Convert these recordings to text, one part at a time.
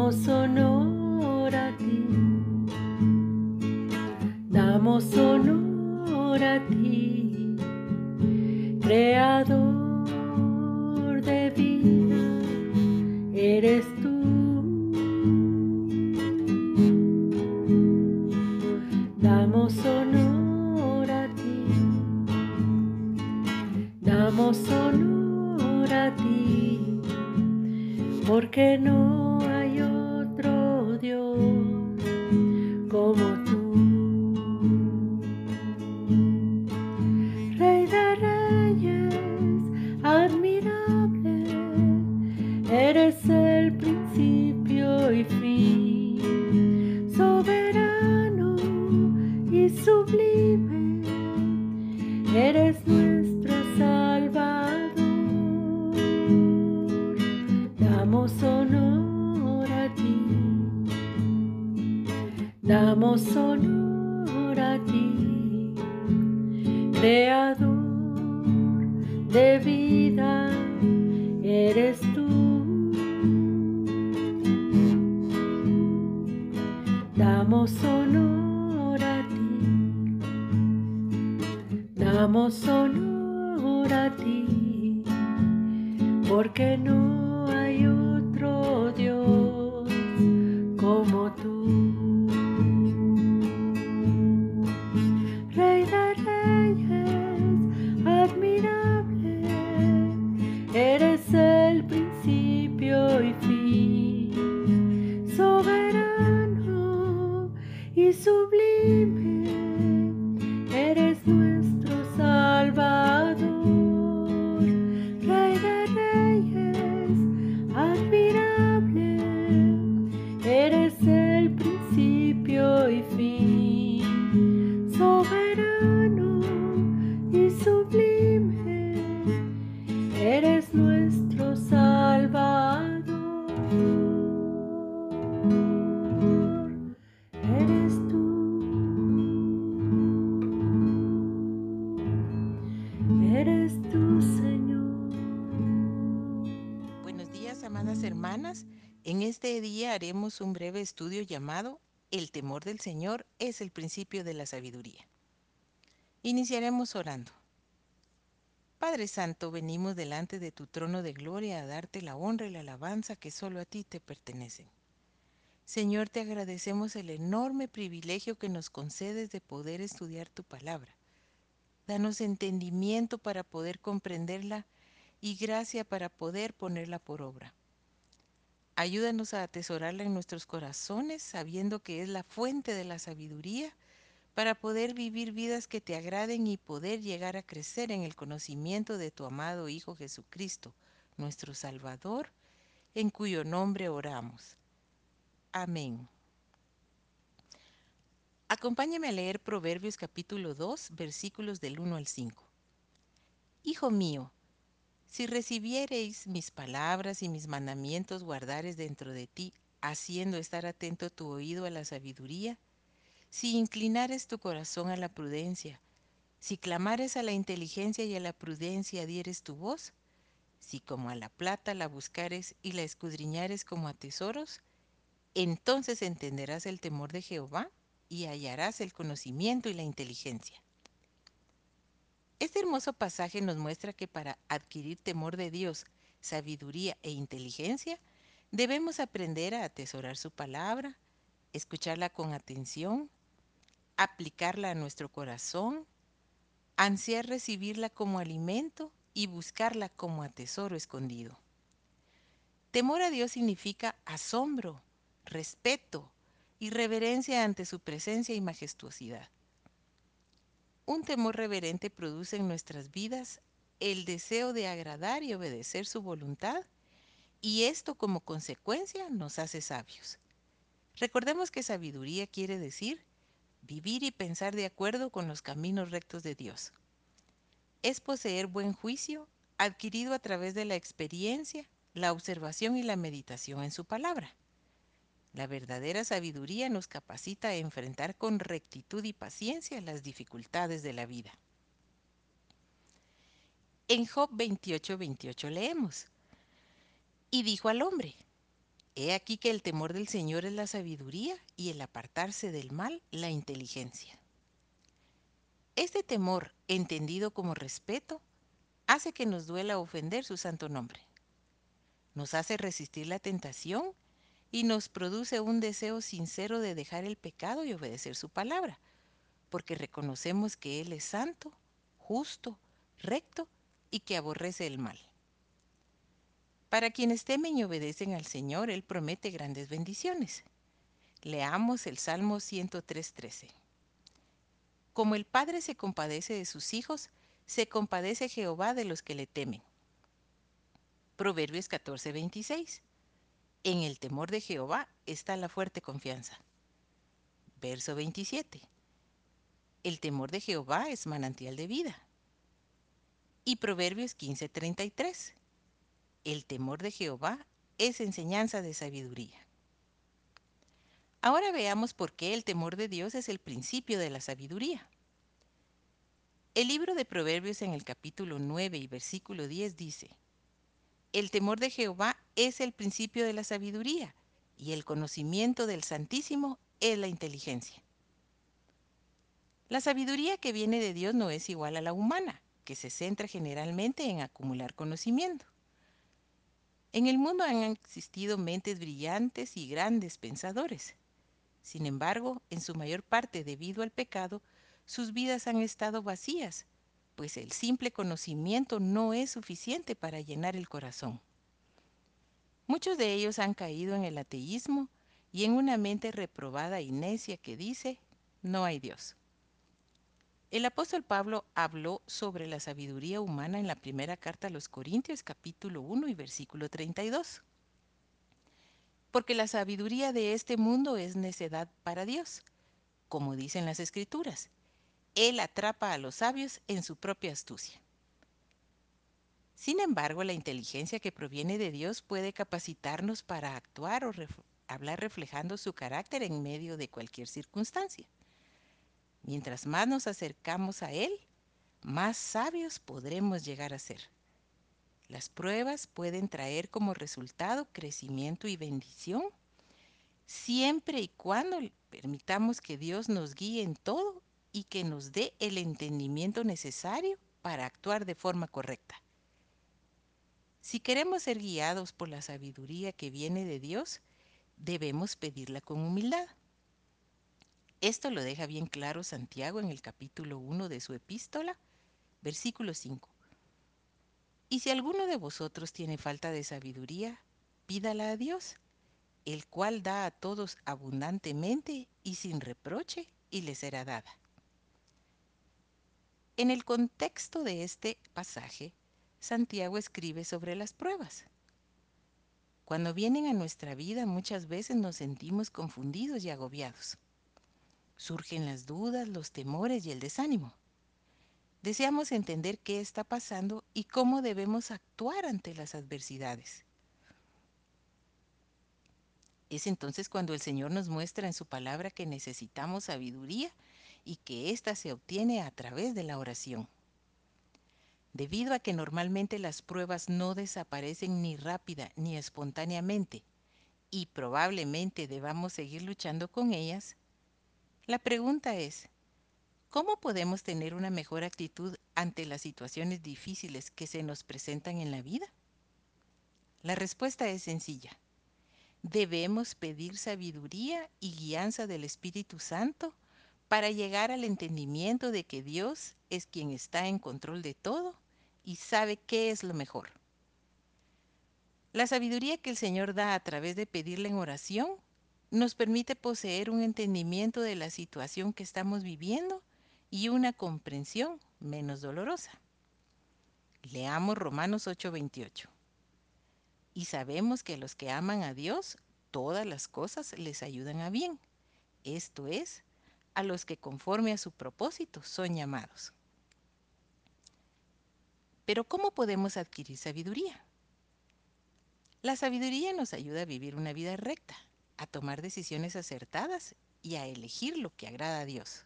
Damos honor a ti. Damos honor damos honor a ti creador de vida, eres tú. Damos honor a ti, damos honor a ti, porque no un breve estudio llamado El temor del Señor es el principio de la sabiduría. Iniciaremos orando. Padre Santo, venimos delante de tu trono de gloria a darte la honra y la alabanza que solo a ti te pertenecen. Señor, te agradecemos el enorme privilegio que nos concedes de poder estudiar tu palabra. Danos entendimiento para poder comprenderla y gracia para poder ponerla por obra. Ayúdanos a atesorarla en nuestros corazones, sabiendo que es la fuente de la sabiduría, para poder vivir vidas que te agraden y poder llegar a crecer en el conocimiento de tu amado Hijo Jesucristo, nuestro Salvador, en cuyo nombre oramos. Amén. Acompáñame a leer Proverbios capítulo 2, versículos del 1 al 5. Hijo mío, si recibiereis mis palabras y mis mandamientos guardares dentro de ti, haciendo estar atento tu oído a la sabiduría, si inclinares tu corazón a la prudencia, si clamares a la inteligencia y a la prudencia dieres tu voz, si como a la plata la buscares y la escudriñares como a tesoros, entonces entenderás el temor de Jehová y hallarás el conocimiento y la inteligencia. Este hermoso pasaje nos muestra que para adquirir temor de Dios, sabiduría e inteligencia, debemos aprender a atesorar su palabra, escucharla con atención, aplicarla a nuestro corazón, ansiar recibirla como alimento y buscarla como a tesoro escondido. Temor a Dios significa asombro, respeto y reverencia ante su presencia y majestuosidad. Un temor reverente produce en nuestras vidas el deseo de agradar y obedecer su voluntad y esto como consecuencia nos hace sabios. Recordemos que sabiduría quiere decir vivir y pensar de acuerdo con los caminos rectos de Dios. Es poseer buen juicio adquirido a través de la experiencia, la observación y la meditación en su palabra. La verdadera sabiduría nos capacita a enfrentar con rectitud y paciencia las dificultades de la vida. En Job 28, 28 leemos, Y dijo al hombre, He aquí que el temor del Señor es la sabiduría y el apartarse del mal la inteligencia. Este temor, entendido como respeto, hace que nos duela ofender su santo nombre. Nos hace resistir la tentación y nos produce un deseo sincero de dejar el pecado y obedecer su palabra, porque reconocemos que Él es santo, justo, recto y que aborrece el mal. Para quienes temen y obedecen al Señor, Él promete grandes bendiciones. Leamos el Salmo 103.13. Como el Padre se compadece de sus hijos, se compadece Jehová de los que le temen. Proverbios 14:26. En el temor de Jehová está la fuerte confianza. Verso 27. El temor de Jehová es manantial de vida. Y Proverbios 15:33. El temor de Jehová es enseñanza de sabiduría. Ahora veamos por qué el temor de Dios es el principio de la sabiduría. El libro de Proverbios en el capítulo 9 y versículo 10 dice, El temor de Jehová es el principio de la sabiduría y el conocimiento del Santísimo es la inteligencia. La sabiduría que viene de Dios no es igual a la humana, que se centra generalmente en acumular conocimiento. En el mundo han existido mentes brillantes y grandes pensadores. Sin embargo, en su mayor parte debido al pecado, sus vidas han estado vacías, pues el simple conocimiento no es suficiente para llenar el corazón. Muchos de ellos han caído en el ateísmo y en una mente reprobada y necia que dice, no hay Dios. El apóstol Pablo habló sobre la sabiduría humana en la primera carta a los Corintios capítulo 1 y versículo 32. Porque la sabiduría de este mundo es necedad para Dios, como dicen las escrituras. Él atrapa a los sabios en su propia astucia. Sin embargo, la inteligencia que proviene de Dios puede capacitarnos para actuar o hablar reflejando su carácter en medio de cualquier circunstancia. Mientras más nos acercamos a Él, más sabios podremos llegar a ser. Las pruebas pueden traer como resultado crecimiento y bendición, siempre y cuando permitamos que Dios nos guíe en todo y que nos dé el entendimiento necesario para actuar de forma correcta. Si queremos ser guiados por la sabiduría que viene de Dios, debemos pedirla con humildad. Esto lo deja bien claro Santiago en el capítulo 1 de su epístola, versículo 5. Y si alguno de vosotros tiene falta de sabiduría, pídala a Dios, el cual da a todos abundantemente y sin reproche, y le será dada. En el contexto de este pasaje, Santiago escribe sobre las pruebas. Cuando vienen a nuestra vida muchas veces nos sentimos confundidos y agobiados. Surgen las dudas, los temores y el desánimo. Deseamos entender qué está pasando y cómo debemos actuar ante las adversidades. Es entonces cuando el Señor nos muestra en su palabra que necesitamos sabiduría y que ésta se obtiene a través de la oración. Debido a que normalmente las pruebas no desaparecen ni rápida ni espontáneamente y probablemente debamos seguir luchando con ellas, la pregunta es, ¿cómo podemos tener una mejor actitud ante las situaciones difíciles que se nos presentan en la vida? La respuesta es sencilla. Debemos pedir sabiduría y guianza del Espíritu Santo para llegar al entendimiento de que Dios es quien está en control de todo y sabe qué es lo mejor. La sabiduría que el Señor da a través de pedirle en oración nos permite poseer un entendimiento de la situación que estamos viviendo y una comprensión menos dolorosa. Leamos Romanos 8:28. Y sabemos que a los que aman a Dios, todas las cosas les ayudan a bien. Esto es, a los que conforme a su propósito son llamados. Pero ¿cómo podemos adquirir sabiduría? La sabiduría nos ayuda a vivir una vida recta, a tomar decisiones acertadas y a elegir lo que agrada a Dios.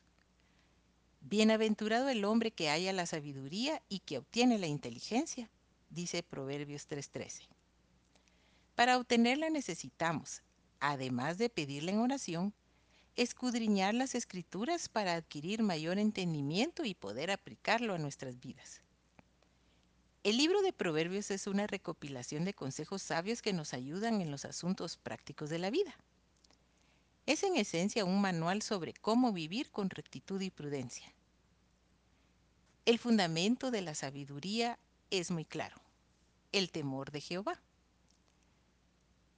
Bienaventurado el hombre que haya la sabiduría y que obtiene la inteligencia, dice Proverbios 3:13. Para obtenerla necesitamos, además de pedirla en oración, escudriñar las escrituras para adquirir mayor entendimiento y poder aplicarlo a nuestras vidas. El libro de Proverbios es una recopilación de consejos sabios que nos ayudan en los asuntos prácticos de la vida. Es en esencia un manual sobre cómo vivir con rectitud y prudencia. El fundamento de la sabiduría es muy claro, el temor de Jehová.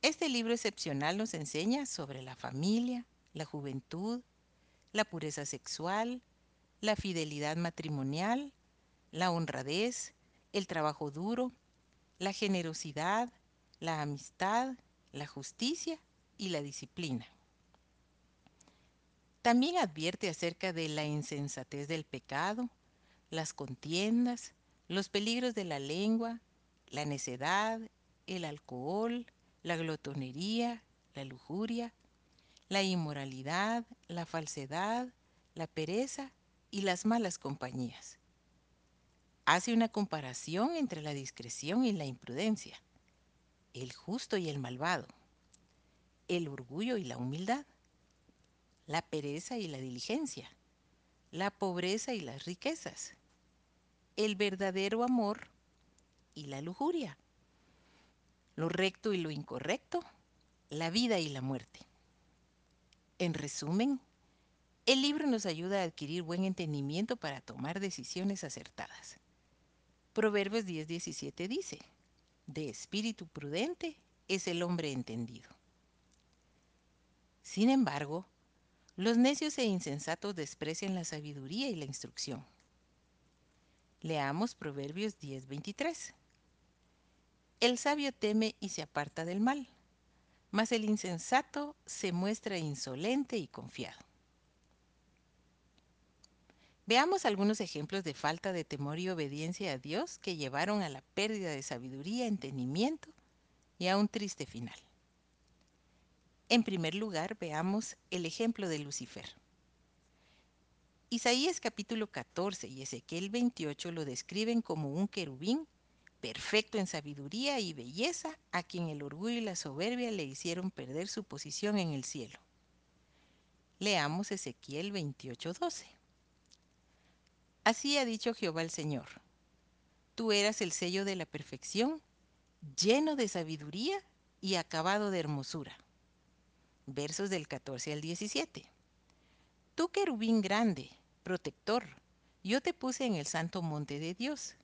Este libro excepcional nos enseña sobre la familia, la juventud, la pureza sexual, la fidelidad matrimonial, la honradez, el trabajo duro, la generosidad, la amistad, la justicia y la disciplina. También advierte acerca de la insensatez del pecado, las contiendas, los peligros de la lengua, la necedad, el alcohol, la glotonería, la lujuria, la inmoralidad, la falsedad, la pereza y las malas compañías. Hace una comparación entre la discreción y la imprudencia, el justo y el malvado, el orgullo y la humildad, la pereza y la diligencia, la pobreza y las riquezas, el verdadero amor y la lujuria, lo recto y lo incorrecto, la vida y la muerte. En resumen, el libro nos ayuda a adquirir buen entendimiento para tomar decisiones acertadas. Proverbios 10:17 dice, de espíritu prudente es el hombre entendido. Sin embargo, los necios e insensatos desprecian la sabiduría y la instrucción. Leamos Proverbios 10:23. El sabio teme y se aparta del mal, mas el insensato se muestra insolente y confiado. Veamos algunos ejemplos de falta de temor y obediencia a Dios que llevaron a la pérdida de sabiduría, entendimiento y a un triste final. En primer lugar, veamos el ejemplo de Lucifer. Isaías capítulo 14 y Ezequiel 28 lo describen como un querubín perfecto en sabiduría y belleza, a quien el orgullo y la soberbia le hicieron perder su posición en el cielo. Leamos Ezequiel 28:12. Así ha dicho Jehová el Señor. Tú eras el sello de la perfección, lleno de sabiduría y acabado de hermosura. Versos del 14 al 17. Tú querubín grande, protector, yo te puse en el santo monte de Dios.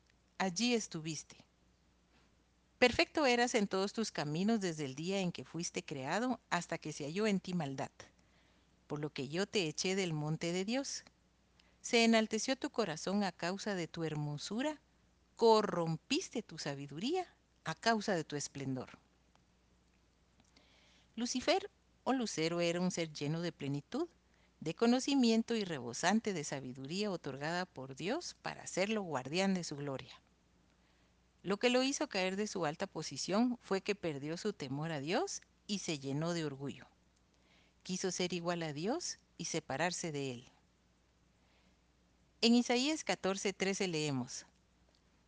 Allí estuviste. Perfecto eras en todos tus caminos desde el día en que fuiste creado hasta que se halló en ti maldad. Por lo que yo te eché del monte de Dios se enalteció tu corazón a causa de tu hermosura, corrompiste tu sabiduría a causa de tu esplendor. Lucifer o Lucero era un ser lleno de plenitud, de conocimiento y rebosante de sabiduría otorgada por Dios para hacerlo guardián de su gloria. Lo que lo hizo caer de su alta posición fue que perdió su temor a Dios y se llenó de orgullo. Quiso ser igual a Dios y separarse de él. En Isaías 14:13 leemos,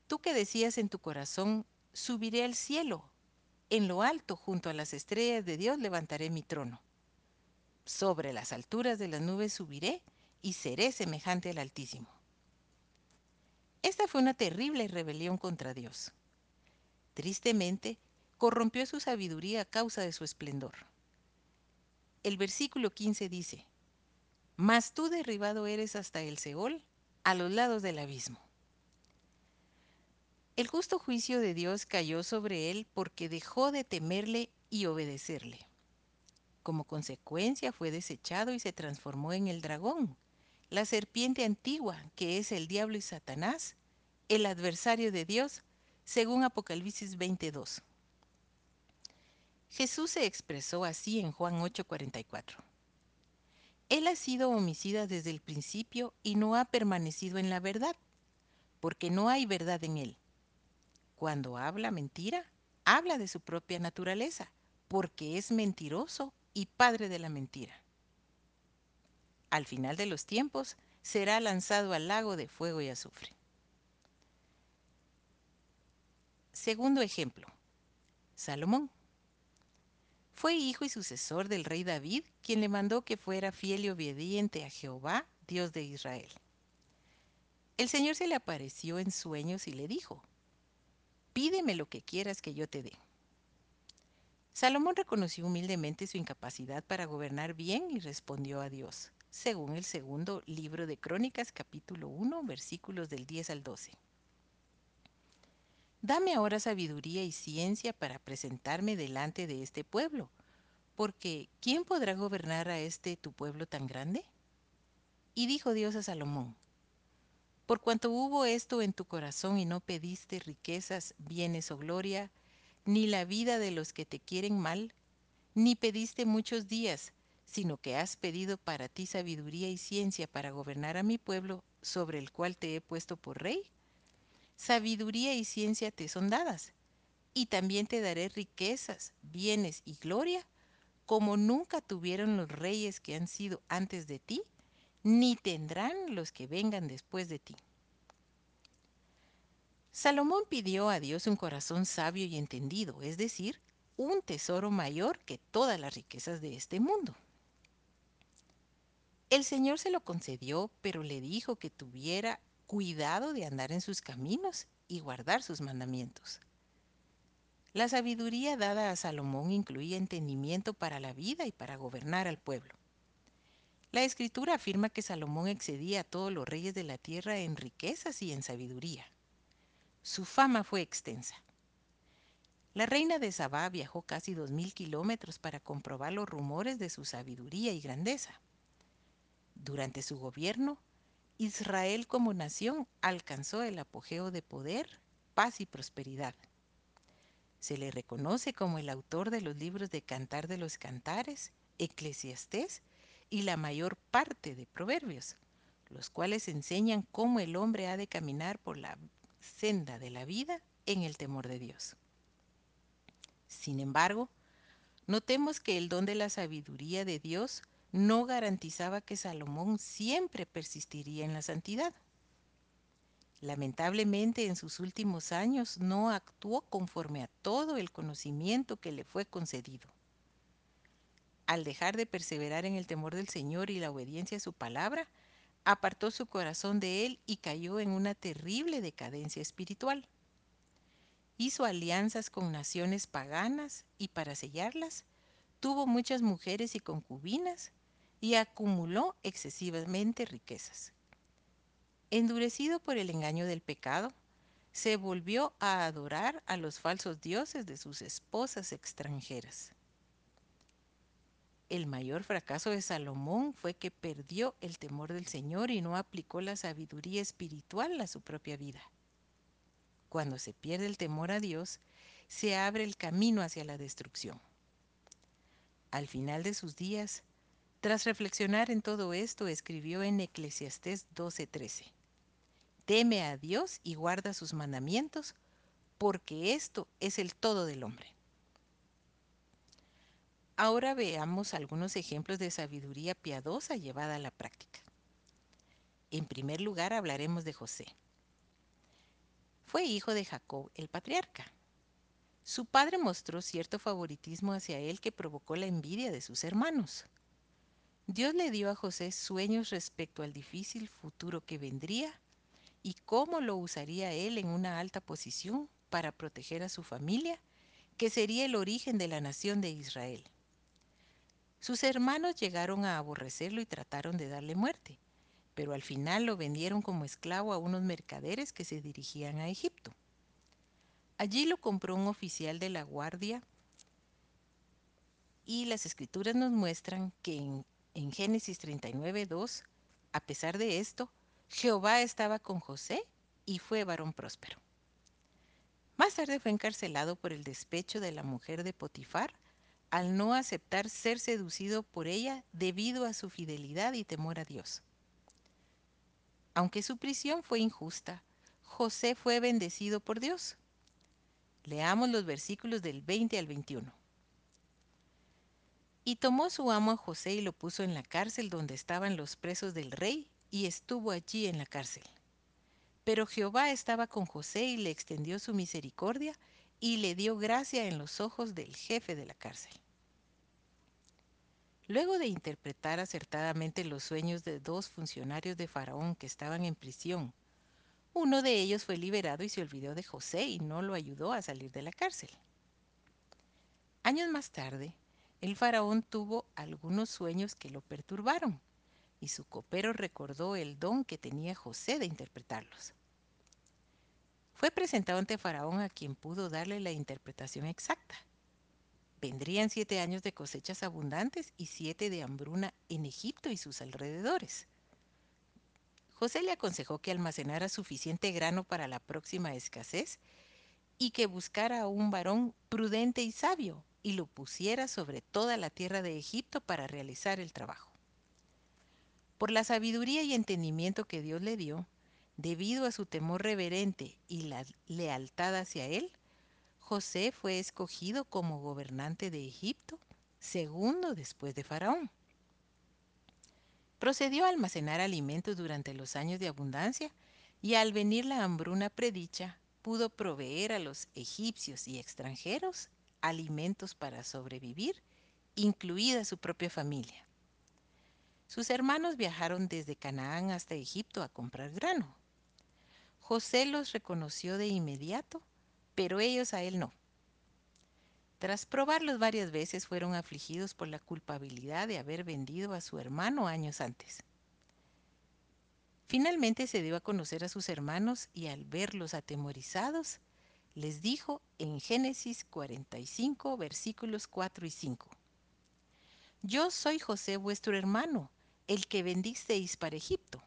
Tú que decías en tu corazón, subiré al cielo, en lo alto junto a las estrellas de Dios levantaré mi trono. Sobre las alturas de las nubes subiré y seré semejante al Altísimo. Esta fue una terrible rebelión contra Dios. Tristemente, corrompió su sabiduría a causa de su esplendor. El versículo 15 dice, Mas tú derribado eres hasta el Seol, a los lados del abismo. El justo juicio de Dios cayó sobre él porque dejó de temerle y obedecerle. Como consecuencia fue desechado y se transformó en el dragón, la serpiente antigua que es el diablo y Satanás, el adversario de Dios, según Apocalipsis 22. Jesús se expresó así en Juan 8:44. Él ha sido homicida desde el principio y no ha permanecido en la verdad, porque no hay verdad en él. Cuando habla mentira, habla de su propia naturaleza, porque es mentiroso y padre de la mentira. Al final de los tiempos, será lanzado al lago de fuego y azufre. Segundo ejemplo, Salomón. Fue hijo y sucesor del rey David, quien le mandó que fuera fiel y obediente a Jehová, Dios de Israel. El Señor se le apareció en sueños y le dijo, pídeme lo que quieras que yo te dé. Salomón reconoció humildemente su incapacidad para gobernar bien y respondió a Dios, según el segundo libro de Crónicas capítulo 1 versículos del 10 al 12. Dame ahora sabiduría y ciencia para presentarme delante de este pueblo, porque ¿quién podrá gobernar a este tu pueblo tan grande? Y dijo Dios a Salomón, por cuanto hubo esto en tu corazón y no pediste riquezas, bienes o gloria, ni la vida de los que te quieren mal, ni pediste muchos días, sino que has pedido para ti sabiduría y ciencia para gobernar a mi pueblo sobre el cual te he puesto por rey, sabiduría y ciencia te son dadas, y también te daré riquezas, bienes y gloria, como nunca tuvieron los reyes que han sido antes de ti, ni tendrán los que vengan después de ti. Salomón pidió a Dios un corazón sabio y entendido, es decir, un tesoro mayor que todas las riquezas de este mundo. El Señor se lo concedió, pero le dijo que tuviera cuidado de andar en sus caminos y guardar sus mandamientos. La sabiduría dada a Salomón incluía entendimiento para la vida y para gobernar al pueblo. La escritura afirma que Salomón excedía a todos los reyes de la tierra en riquezas y en sabiduría. Su fama fue extensa. La reina de Sabá viajó casi dos mil kilómetros para comprobar los rumores de su sabiduría y grandeza. Durante su gobierno, Israel como nación alcanzó el apogeo de poder, paz y prosperidad. Se le reconoce como el autor de los libros de Cantar de los Cantares, Eclesiastés y la mayor parte de Proverbios, los cuales enseñan cómo el hombre ha de caminar por la senda de la vida en el temor de Dios. Sin embargo, notemos que el don de la sabiduría de Dios no garantizaba que Salomón siempre persistiría en la santidad. Lamentablemente en sus últimos años no actuó conforme a todo el conocimiento que le fue concedido. Al dejar de perseverar en el temor del Señor y la obediencia a su palabra, apartó su corazón de él y cayó en una terrible decadencia espiritual. Hizo alianzas con naciones paganas y para sellarlas tuvo muchas mujeres y concubinas y acumuló excesivamente riquezas. Endurecido por el engaño del pecado, se volvió a adorar a los falsos dioses de sus esposas extranjeras. El mayor fracaso de Salomón fue que perdió el temor del Señor y no aplicó la sabiduría espiritual a su propia vida. Cuando se pierde el temor a Dios, se abre el camino hacia la destrucción. Al final de sus días, tras reflexionar en todo esto, escribió en Eclesiastés 12:13, Teme a Dios y guarda sus mandamientos, porque esto es el todo del hombre. Ahora veamos algunos ejemplos de sabiduría piadosa llevada a la práctica. En primer lugar hablaremos de José. Fue hijo de Jacob el patriarca. Su padre mostró cierto favoritismo hacia él que provocó la envidia de sus hermanos. Dios le dio a José sueños respecto al difícil futuro que vendría y cómo lo usaría él en una alta posición para proteger a su familia, que sería el origen de la nación de Israel. Sus hermanos llegaron a aborrecerlo y trataron de darle muerte, pero al final lo vendieron como esclavo a unos mercaderes que se dirigían a Egipto. Allí lo compró un oficial de la guardia y las escrituras nos muestran que en en Génesis 39, 2, a pesar de esto, Jehová estaba con José y fue varón próspero. Más tarde fue encarcelado por el despecho de la mujer de Potifar al no aceptar ser seducido por ella debido a su fidelidad y temor a Dios. Aunque su prisión fue injusta, José fue bendecido por Dios. Leamos los versículos del 20 al 21. Y tomó su amo a José y lo puso en la cárcel donde estaban los presos del rey, y estuvo allí en la cárcel. Pero Jehová estaba con José y le extendió su misericordia y le dio gracia en los ojos del jefe de la cárcel. Luego de interpretar acertadamente los sueños de dos funcionarios de Faraón que estaban en prisión, uno de ellos fue liberado y se olvidó de José y no lo ayudó a salir de la cárcel. Años más tarde, el faraón tuvo algunos sueños que lo perturbaron y su copero recordó el don que tenía José de interpretarlos. Fue presentado ante Faraón a quien pudo darle la interpretación exacta. Vendrían siete años de cosechas abundantes y siete de hambruna en Egipto y sus alrededores. José le aconsejó que almacenara suficiente grano para la próxima escasez y que buscara a un varón prudente y sabio y lo pusiera sobre toda la tierra de Egipto para realizar el trabajo. Por la sabiduría y entendimiento que Dios le dio, debido a su temor reverente y la lealtad hacia él, José fue escogido como gobernante de Egipto, segundo después de Faraón. Procedió a almacenar alimentos durante los años de abundancia y al venir la hambruna predicha, pudo proveer a los egipcios y extranjeros alimentos para sobrevivir, incluida su propia familia. Sus hermanos viajaron desde Canaán hasta Egipto a comprar grano. José los reconoció de inmediato, pero ellos a él no. Tras probarlos varias veces fueron afligidos por la culpabilidad de haber vendido a su hermano años antes. Finalmente se dio a conocer a sus hermanos y al verlos atemorizados, les dijo en Génesis 45, versículos 4 y 5. Yo soy José vuestro hermano, el que vendisteis para Egipto.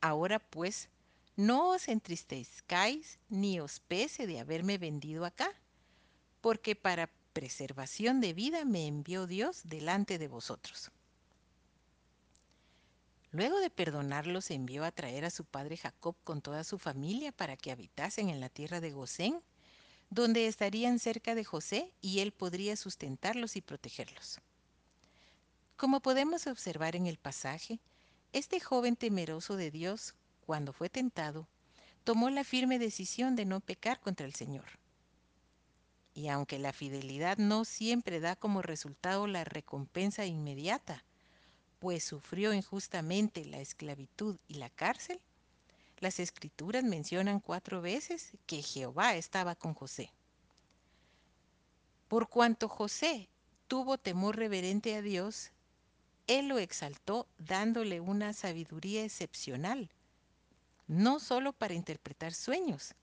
Ahora pues, no os entristezcáis ni os pese de haberme vendido acá, porque para preservación de vida me envió Dios delante de vosotros. Luego de perdonarlos, envió a traer a su padre Jacob con toda su familia para que habitasen en la tierra de Gosén, donde estarían cerca de José y él podría sustentarlos y protegerlos. Como podemos observar en el pasaje, este joven temeroso de Dios, cuando fue tentado, tomó la firme decisión de no pecar contra el Señor. Y aunque la fidelidad no siempre da como resultado la recompensa inmediata, pues sufrió injustamente la esclavitud y la cárcel, las escrituras mencionan cuatro veces que Jehová estaba con José. Por cuanto José tuvo temor reverente a Dios, él lo exaltó dándole una sabiduría excepcional, no solo para interpretar sueños,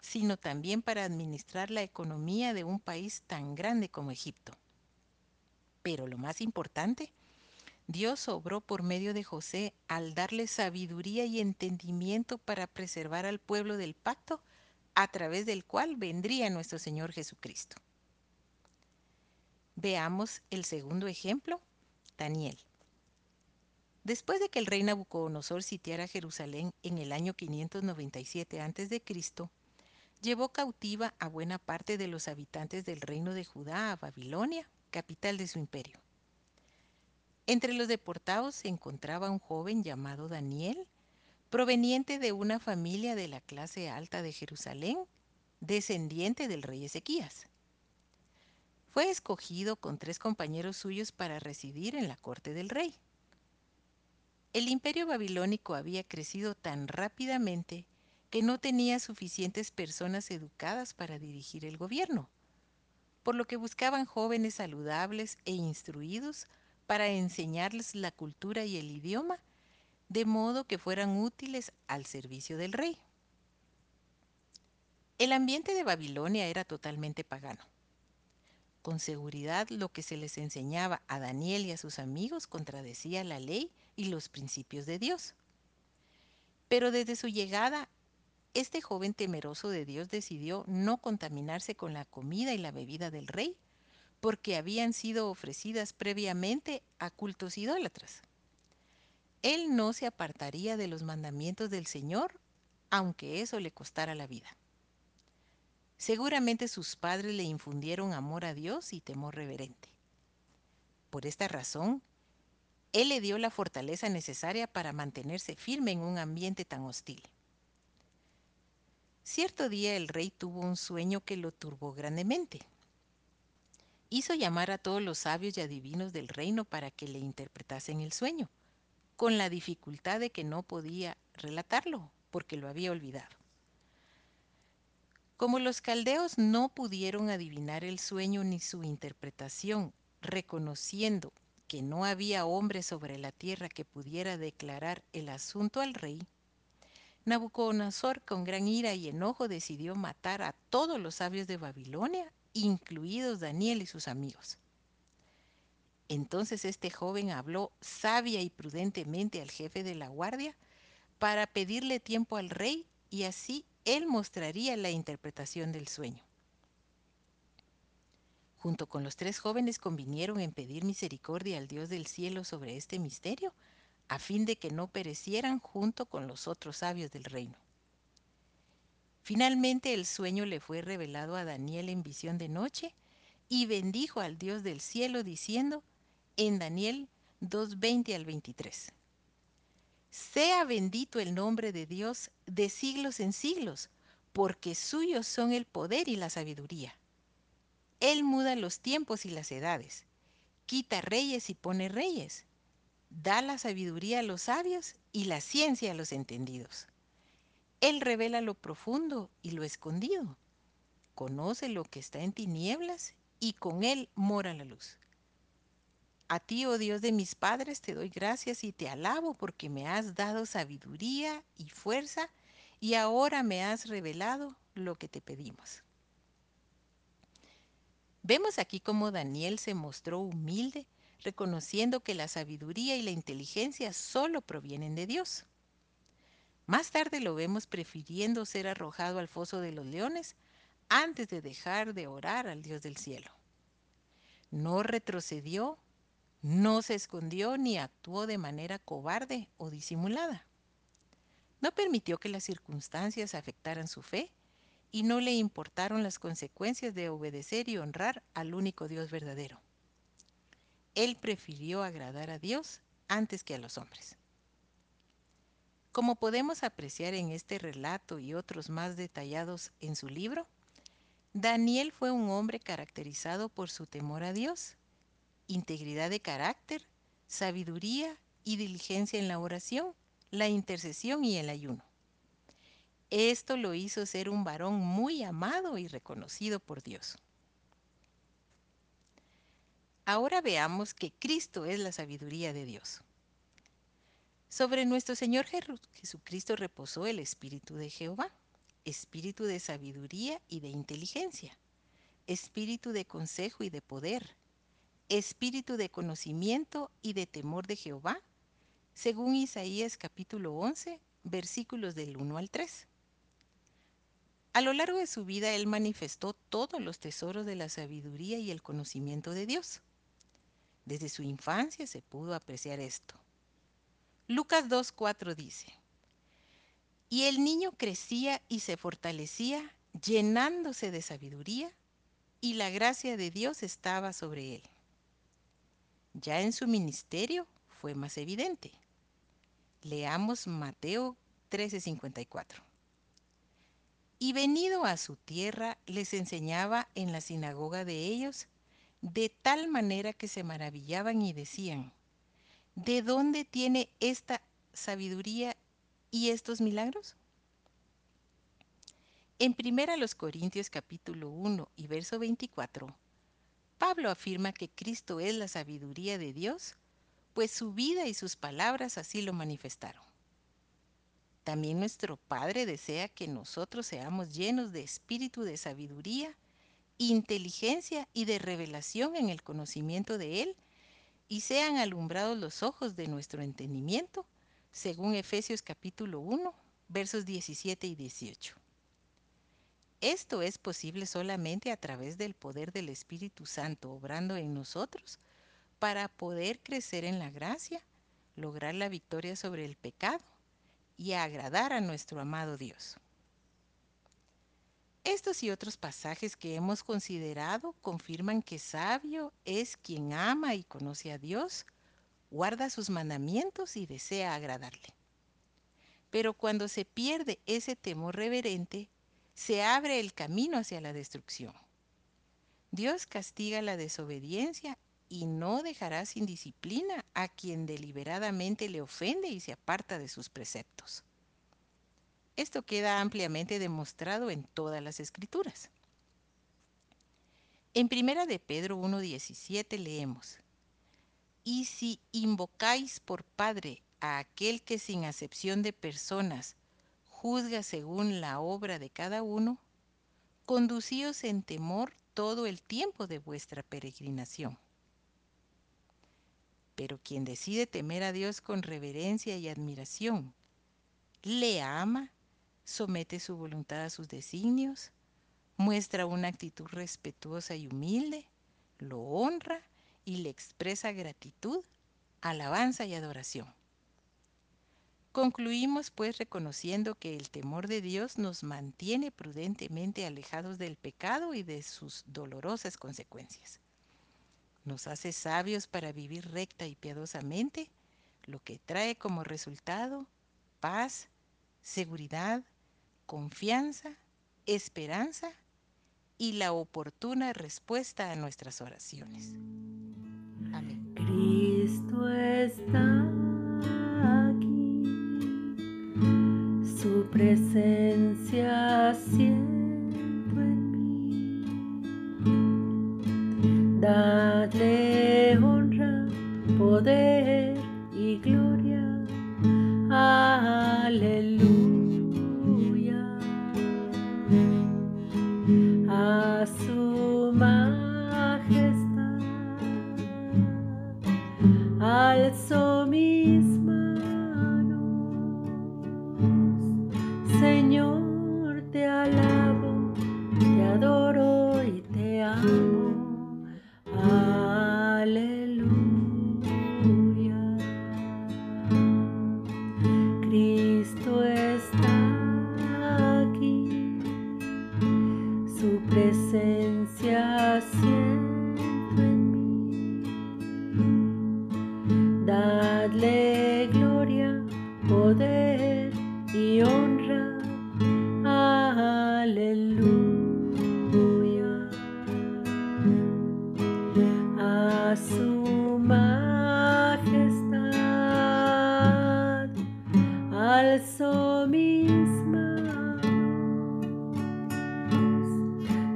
sino también para administrar la economía de un país tan grande como Egipto. Pero lo más importante, Dios obró por medio de José al darle sabiduría y entendimiento para preservar al pueblo del pacto a través del cual vendría nuestro Señor Jesucristo. Veamos el segundo ejemplo, Daniel. Después de que el rey Nabucodonosor sitiara Jerusalén en el año 597 a.C., llevó cautiva a buena parte de los habitantes del reino de Judá a Babilonia, capital de su imperio. Entre los deportados se encontraba un joven llamado Daniel, proveniente de una familia de la clase alta de Jerusalén, descendiente del rey Ezequías. Fue escogido con tres compañeros suyos para residir en la corte del rey. El imperio babilónico había crecido tan rápidamente que no tenía suficientes personas educadas para dirigir el gobierno, por lo que buscaban jóvenes saludables e instruidos para enseñarles la cultura y el idioma, de modo que fueran útiles al servicio del rey. El ambiente de Babilonia era totalmente pagano. Con seguridad lo que se les enseñaba a Daniel y a sus amigos contradecía la ley y los principios de Dios. Pero desde su llegada, este joven temeroso de Dios decidió no contaminarse con la comida y la bebida del rey, porque habían sido ofrecidas previamente a cultos idólatras. Él no se apartaría de los mandamientos del Señor, aunque eso le costara la vida. Seguramente sus padres le infundieron amor a Dios y temor reverente. Por esta razón, Él le dio la fortaleza necesaria para mantenerse firme en un ambiente tan hostil. Cierto día el rey tuvo un sueño que lo turbó grandemente hizo llamar a todos los sabios y adivinos del reino para que le interpretasen el sueño, con la dificultad de que no podía relatarlo, porque lo había olvidado. Como los caldeos no pudieron adivinar el sueño ni su interpretación, reconociendo que no había hombre sobre la tierra que pudiera declarar el asunto al rey, Nabucodonosor con gran ira y enojo decidió matar a todos los sabios de Babilonia, incluidos Daniel y sus amigos. Entonces este joven habló sabia y prudentemente al jefe de la guardia para pedirle tiempo al rey y así él mostraría la interpretación del sueño. Junto con los tres jóvenes convinieron en pedir misericordia al Dios del cielo sobre este misterio a fin de que no perecieran junto con los otros sabios del reino. Finalmente el sueño le fue revelado a Daniel en visión de noche y bendijo al Dios del cielo diciendo en Daniel 2.20 al 23. Sea bendito el nombre de Dios de siglos en siglos, porque suyos son el poder y la sabiduría. Él muda los tiempos y las edades, quita reyes y pone reyes da la sabiduría a los sabios y la ciencia a los entendidos. Él revela lo profundo y lo escondido. Conoce lo que está en tinieblas y con él mora la luz. A ti, oh Dios de mis padres, te doy gracias y te alabo porque me has dado sabiduría y fuerza y ahora me has revelado lo que te pedimos. Vemos aquí cómo Daniel se mostró humilde reconociendo que la sabiduría y la inteligencia solo provienen de Dios. Más tarde lo vemos prefiriendo ser arrojado al foso de los leones antes de dejar de orar al Dios del cielo. No retrocedió, no se escondió ni actuó de manera cobarde o disimulada. No permitió que las circunstancias afectaran su fe y no le importaron las consecuencias de obedecer y honrar al único Dios verdadero. Él prefirió agradar a Dios antes que a los hombres. Como podemos apreciar en este relato y otros más detallados en su libro, Daniel fue un hombre caracterizado por su temor a Dios, integridad de carácter, sabiduría y diligencia en la oración, la intercesión y el ayuno. Esto lo hizo ser un varón muy amado y reconocido por Dios. Ahora veamos que Cristo es la sabiduría de Dios. Sobre nuestro Señor Jesucristo reposó el Espíritu de Jehová, Espíritu de sabiduría y de inteligencia, Espíritu de consejo y de poder, Espíritu de conocimiento y de temor de Jehová, según Isaías capítulo 11, versículos del 1 al 3. A lo largo de su vida él manifestó todos los tesoros de la sabiduría y el conocimiento de Dios. Desde su infancia se pudo apreciar esto. Lucas 2.4 dice, Y el niño crecía y se fortalecía, llenándose de sabiduría, y la gracia de Dios estaba sobre él. Ya en su ministerio fue más evidente. Leamos Mateo 13:54. Y venido a su tierra, les enseñaba en la sinagoga de ellos, de tal manera que se maravillaban y decían, ¿de dónde tiene esta sabiduría y estos milagros? En 1 Corintios capítulo 1 y verso 24, Pablo afirma que Cristo es la sabiduría de Dios, pues su vida y sus palabras así lo manifestaron. También nuestro Padre desea que nosotros seamos llenos de espíritu de sabiduría inteligencia y de revelación en el conocimiento de Él, y sean alumbrados los ojos de nuestro entendimiento, según Efesios capítulo 1, versos 17 y 18. Esto es posible solamente a través del poder del Espíritu Santo obrando en nosotros para poder crecer en la gracia, lograr la victoria sobre el pecado y agradar a nuestro amado Dios. Estos y otros pasajes que hemos considerado confirman que sabio es quien ama y conoce a Dios, guarda sus mandamientos y desea agradarle. Pero cuando se pierde ese temor reverente, se abre el camino hacia la destrucción. Dios castiga la desobediencia y no dejará sin disciplina a quien deliberadamente le ofende y se aparta de sus preceptos. Esto queda ampliamente demostrado en todas las escrituras. En primera de Pedro 1.17 leemos, Y si invocáis por Padre a aquel que sin acepción de personas juzga según la obra de cada uno, conducíos en temor todo el tiempo de vuestra peregrinación. Pero quien decide temer a Dios con reverencia y admiración, le ama, somete su voluntad a sus designios, muestra una actitud respetuosa y humilde, lo honra y le expresa gratitud, alabanza y adoración. Concluimos pues reconociendo que el temor de Dios nos mantiene prudentemente alejados del pecado y de sus dolorosas consecuencias. Nos hace sabios para vivir recta y piadosamente, lo que trae como resultado paz, seguridad, confianza, esperanza y la oportuna respuesta a nuestras oraciones. Amén. Cristo está su presencia siento en mí. Dadle honra, poder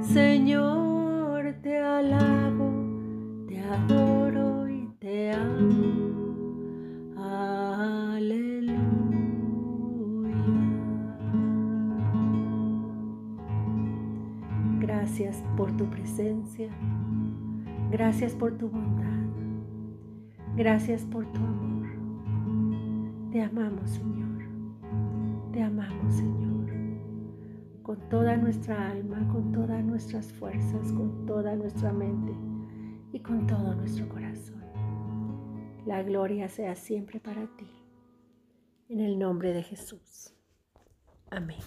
Señor, te alabo, te adoro y te amo. Aleluya. Gracias por tu presencia. Gracias por tu bondad. Gracias por tu amor. Te amamos, Señor. Te amamos, Señor con toda nuestra alma, con todas nuestras fuerzas, con toda nuestra mente y con todo nuestro corazón. La gloria sea siempre para ti. En el nombre de Jesús. Amén.